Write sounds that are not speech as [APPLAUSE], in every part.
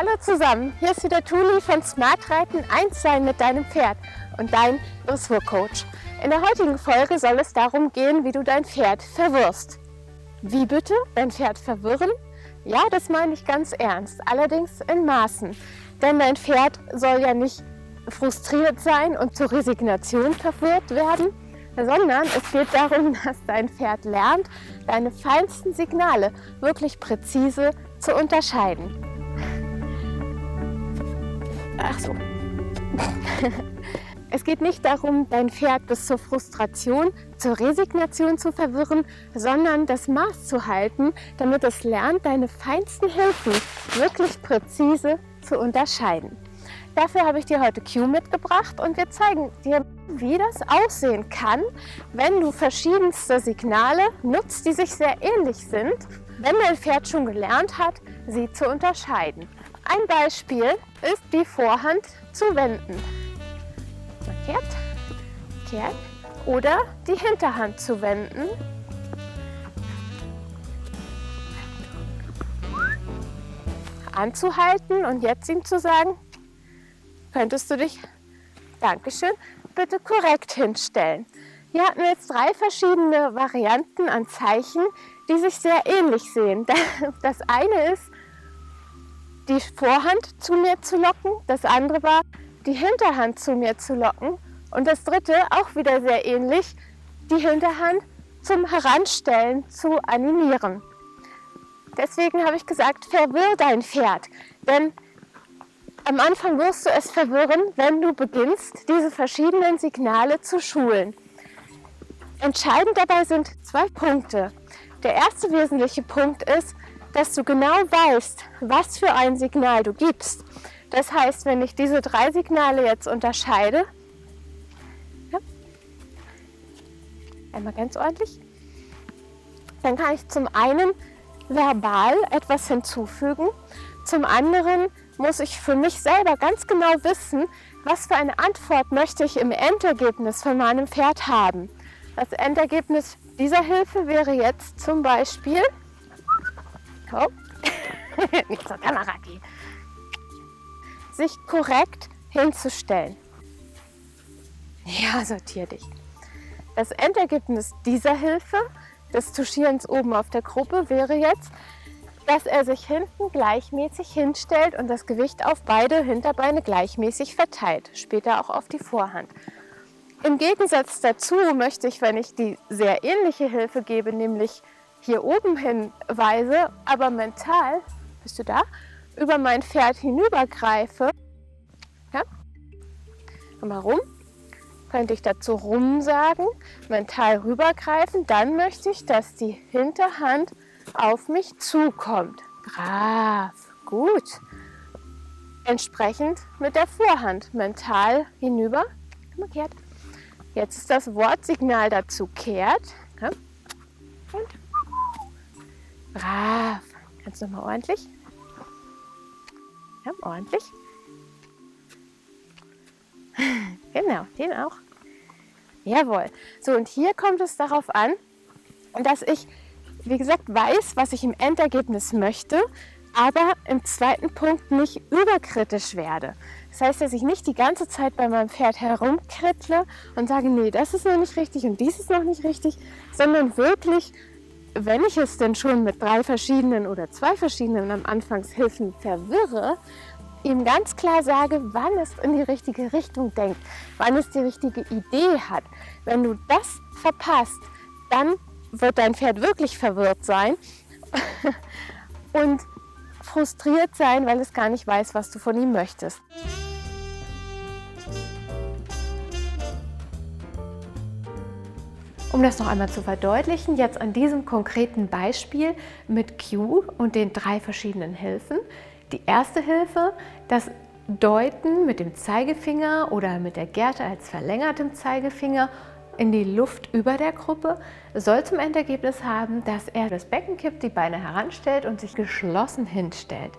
Hallo zusammen, hier ist wieder Tuli von Smart Reiten 1 sein mit deinem Pferd und dein Dressurcoach. In der heutigen Folge soll es darum gehen, wie du dein Pferd verwirrst. Wie bitte? Dein Pferd verwirren? Ja, das meine ich ganz ernst, allerdings in Maßen. Denn dein Pferd soll ja nicht frustriert sein und zur Resignation verwirrt werden, sondern es geht darum, [LAUGHS] dass dein Pferd lernt, deine feinsten Signale wirklich präzise zu unterscheiden. Ach so. [LAUGHS] Es geht nicht darum, dein Pferd bis zur Frustration, zur Resignation zu verwirren, sondern das Maß zu halten, damit es lernt, deine feinsten Hilfen wirklich präzise zu unterscheiden. Dafür habe ich dir heute Q mitgebracht und wir zeigen dir, wie das aussehen kann, wenn du verschiedenste Signale nutzt, die sich sehr ähnlich sind, wenn dein Pferd schon gelernt hat, sie zu unterscheiden. Ein Beispiel ist die Vorhand zu wenden. Kehrt, kehrt oder die Hinterhand zu wenden. Anzuhalten und jetzt ihm zu sagen, könntest du dich, Dankeschön, bitte korrekt hinstellen. Hier hatten wir jetzt drei verschiedene Varianten an Zeichen, die sich sehr ähnlich sehen. [LAUGHS] Das eine ist, die Vorhand zu mir zu locken, das andere war, die Hinterhand zu mir zu locken und das dritte, auch wieder sehr ähnlich, die Hinterhand zum Heranstellen zu animieren. Deswegen habe ich gesagt, verwirr dein Pferd, denn am Anfang wirst du es verwirren, wenn du beginnst, diese verschiedenen Signale zu schulen. Entscheidend dabei sind zwei Punkte. Der erste wesentliche Punkt ist, dass du genau weißt, was für ein Signal du gibst. Das heißt, wenn ich diese drei Signale jetzt unterscheide, ja, einmal ganz ordentlich, dann kann ich zum einen verbal etwas hinzufügen, zum anderen muss ich für mich selber ganz genau wissen, was für eine Antwort möchte ich im Endergebnis von meinem Pferd haben. Das Endergebnis dieser Hilfe wäre jetzt zum Beispiel, oh, [LAUGHS] nicht zur Kamera gehen, sich korrekt hinzustellen. Ja, sortier dich. Das Endergebnis dieser Hilfe, des Tuschierens oben auf der Gruppe, wäre jetzt, dass er sich hinten gleichmäßig hinstellt und das Gewicht auf beide Hinterbeine gleichmäßig verteilt, später auch auf die Vorhand. Im Gegensatz dazu möchte ich, wenn ich die sehr ähnliche Hilfe gebe, nämlich hier oben hinweise, aber mental, bist du da, über mein Pferd hinübergreife, ja, mal rum, könnte ich dazu rum sagen, mental rübergreifen, dann möchte ich, dass die Hinterhand auf mich zukommt. Brav, gut. Entsprechend mit der Vorhand mental hinüber. Umgekehrt. Jetzt ist das Wortsignal dazu kehrt. Und brav. Kannst du mal ordentlich? Ja, ordentlich. [LAUGHS] genau, den auch. Jawohl. So, und hier kommt es darauf an, dass ich wie gesagt, weiß, was ich im Endergebnis möchte, aber im zweiten Punkt nicht überkritisch werde. Das heißt, dass ich nicht die ganze Zeit bei meinem Pferd herumkrittle und sage, nee, das ist noch nicht richtig und dies ist noch nicht richtig, sondern wirklich, wenn ich es denn schon mit drei verschiedenen oder zwei verschiedenen am Anfangshilfen verwirre, ihm ganz klar sage, wann es in die richtige Richtung denkt, wann es die richtige Idee hat. Wenn du das verpasst, dann wird dein Pferd wirklich verwirrt sein [LAUGHS] und frustriert sein, weil es gar nicht weiß, was du von ihm möchtest. Um das noch einmal zu verdeutlichen, jetzt an diesem konkreten Beispiel mit Q und den drei verschiedenen Hilfen. Die erste Hilfe, das Deuten mit dem Zeigefinger oder mit der Gerte als verlängertem Zeigefinger in die Luft über der Gruppe, soll zum Endergebnis haben, dass er das Becken kippt, die Beine heranstellt und sich geschlossen hinstellt.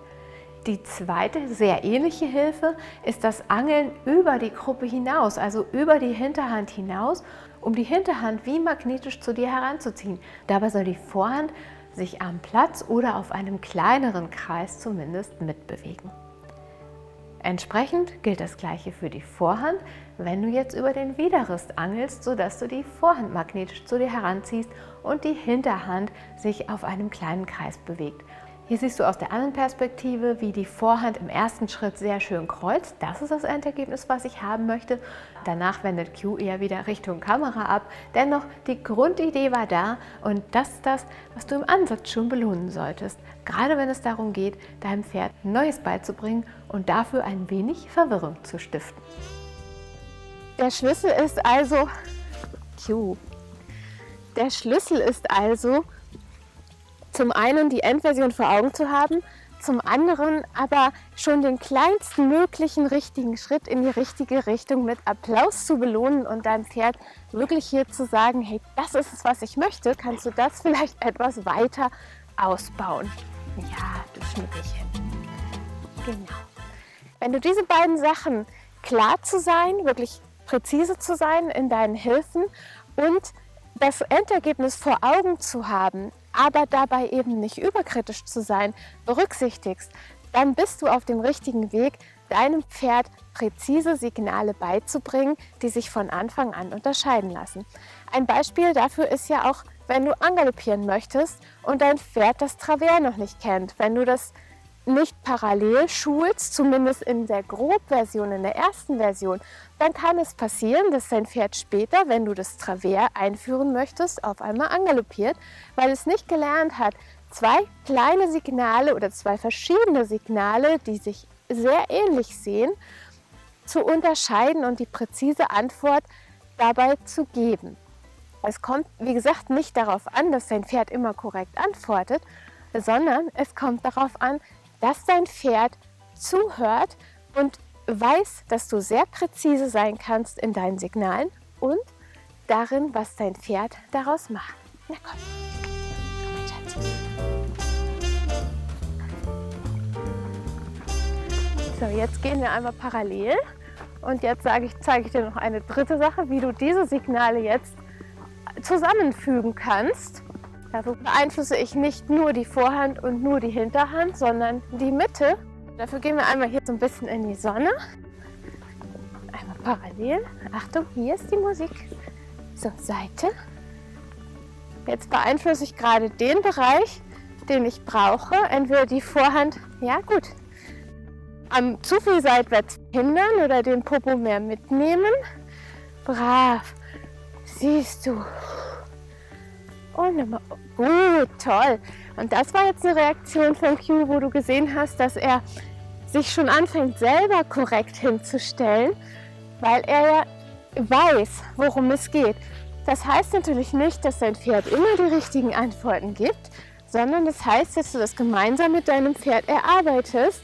Die zweite, sehr ähnliche Hilfe ist das Angeln über die Gruppe hinaus, also über die Hinterhand hinaus, um die Hinterhand wie magnetisch zu dir heranzuziehen. Dabei soll die Vorhand sich am Platz oder auf einem kleineren Kreis zumindest mitbewegen. Entsprechend gilt das gleiche für die Vorhand, wenn du jetzt über den Widerrist angelst, sodass du die Vorhand magnetisch zu dir heranziehst und die Hinterhand sich auf einem kleinen Kreis bewegt. Hier siehst du aus der anderen Perspektive, wie die Vorhand im ersten Schritt sehr schön kreuzt. Das ist das Endergebnis, was ich haben möchte. Danach wendet Q eher wieder Richtung Kamera ab. Dennoch, die Grundidee war da und das ist das, was du im Ansatz schon belohnen solltest. Gerade wenn es darum geht, deinem Pferd Neues beizubringen und dafür ein wenig Verwirrung zu stiften. Der Schlüssel ist also Q. Der Schlüssel ist also, zum einen die Endversion vor Augen zu haben, zum anderen aber schon den kleinsten möglichen richtigen Schritt in die richtige Richtung mit Applaus zu belohnen und deinem Pferd wirklich hier zu sagen, hey, das ist es, was ich möchte, kannst du das vielleicht [LAUGHS] etwas weiter ausbauen. Ja, du Schnuckelchen. Genau. Wenn du diese beiden Sachen klar zu sein, wirklich präzise zu sein in deinen Hilfen und das Endergebnis vor Augen zu haben, aber dabei eben nicht überkritisch zu sein, berücksichtigst, dann bist du auf dem richtigen Weg, deinem Pferd präzise Signale beizubringen, die sich von Anfang an unterscheiden lassen. Ein Beispiel dafür ist ja auch, wenn du angaloppieren möchtest und dein Pferd das Travers noch nicht kennt. Wenn du das nicht parallel schulst, zumindest in der Grobversion, in der ersten Version, dann kann es passieren, dass dein Pferd später, wenn du das Travers einführen möchtest, auf einmal angaloppiert, weil es nicht gelernt hat, zwei kleine Signale oder zwei verschiedene Signale, die sich sehr ähnlich sehen, zu unterscheiden und die präzise Antwort dabei zu geben. Es kommt, wie gesagt, nicht darauf an, dass dein Pferd immer korrekt antwortet, sondern es kommt darauf an, dass dein Pferd zuhört und weiß, dass du sehr präzise sein kannst in deinen Signalen und darin, was dein Pferd daraus macht. Na komm. So, jetzt gehen wir einmal parallel und jetzt ich, zeige ich dir noch eine dritte Sache, wie du diese Signale jetzt zusammenfügen kannst. Dafür beeinflusse ich nicht nur die Vorhand und nur die Hinterhand, sondern die Mitte. Dafür gehen wir einmal hier so ein bisschen in die Sonne. Einmal parallel. Achtung, hier ist die Musik. So, Seite. Jetzt beeinflusse ich gerade den Bereich, den ich brauche. Entweder die Vorhand, ja gut, am zu viel seitwärts hindern oder den Popo mehr mitnehmen. Brav. Siehst du. Und nochmal. Gut, toll. Und das war jetzt eine Reaktion von Q, wo du gesehen hast, dass er sich schon anfängt, selber korrekt hinzustellen, weil er ja weiß, worum es geht. Das heißt natürlich nicht, dass dein Pferd immer die richtigen Antworten gibt, sondern das heißt, dass du das gemeinsam mit deinem Pferd erarbeitest,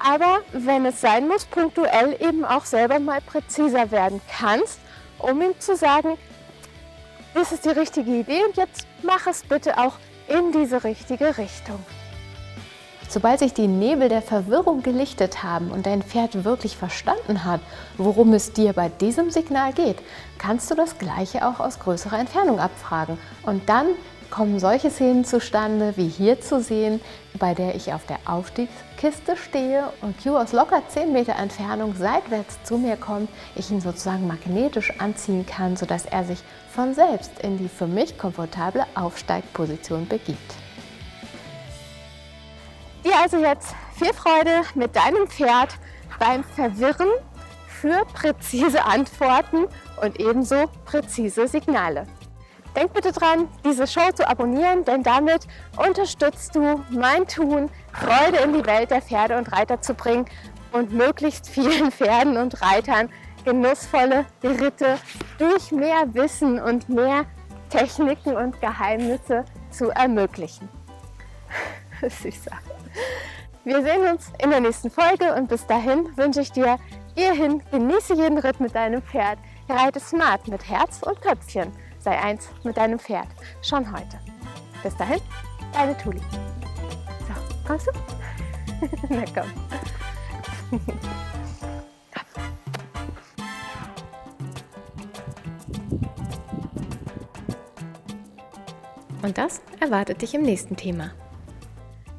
aber wenn es sein muss, punktuell eben auch selber mal präziser werden kannst, um ihm zu sagen, ist die richtige Idee und jetzt mach es bitte auch in diese richtige Richtung. Sobald sich die Nebel der Verwirrung gelichtet haben und dein Pferd wirklich verstanden hat, worum es dir bei diesem Signal geht, kannst du das Gleiche auch aus größerer Entfernung abfragen und dann kommen solche Szenen zustande, wie hier zu sehen, bei der ich auf der Aufstiegskiste stehe und Q aus locker 10 Meter Entfernung seitwärts zu mir kommt, ich ihn sozusagen magnetisch anziehen kann, sodass er sich von selbst in die für mich komfortable Aufsteigposition begibt. Dir also jetzt viel Freude mit deinem Pferd beim Verwirren für präzise Antworten und ebenso präzise Signale. Denk bitte dran, diese Show zu abonnieren, denn damit unterstützt du mein Tun, Freude in die Welt der Pferde und Reiter zu bringen und möglichst vielen [LAUGHS] Pferden und Reitern genussvolle Ritte durch mehr Wissen und mehr Techniken und Geheimnisse zu ermöglichen. [LAUGHS] Süßer. Wir sehen uns in der nächsten Folge und bis dahin wünsche ich dir hierhin, genieße jeden Ritt mit deinem Pferd, reite smart mit Herz und Köpfchen sei eins mit deinem Pferd. Schon heute. Bis dahin, deine Tuli. So, kommst du? [LAUGHS] Na komm. [LAUGHS] Und das erwartet dich im nächsten Thema.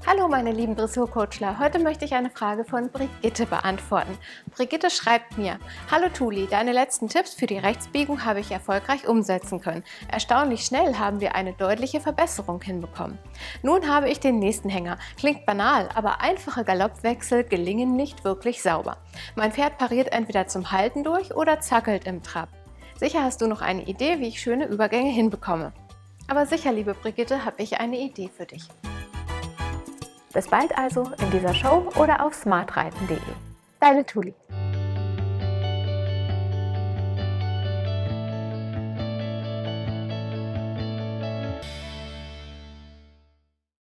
Hallo meine lieben Dressurcoachler, heute möchte ich eine Frage von Brigitte beantworten. Brigitte schreibt mir, Hallo Tuli, deine letzten Tipps für die Rechtsbiegung habe ich erfolgreich umsetzen können. Erstaunlich schnell haben wir eine deutliche Verbesserung hinbekommen. Nun habe ich den nächsten Hänger. Klingt banal, aber einfache Galoppwechsel gelingen nicht wirklich sauber. Mein Pferd pariert entweder zum Halten durch oder zackelt im Trab. Sicher hast du noch eine Idee, wie ich schöne Übergänge hinbekomme. Aber sicher, liebe Brigitte, habe ich eine Idee für dich. Bis bald also in dieser Show oder auf smartreiten.de. Deine Tuli.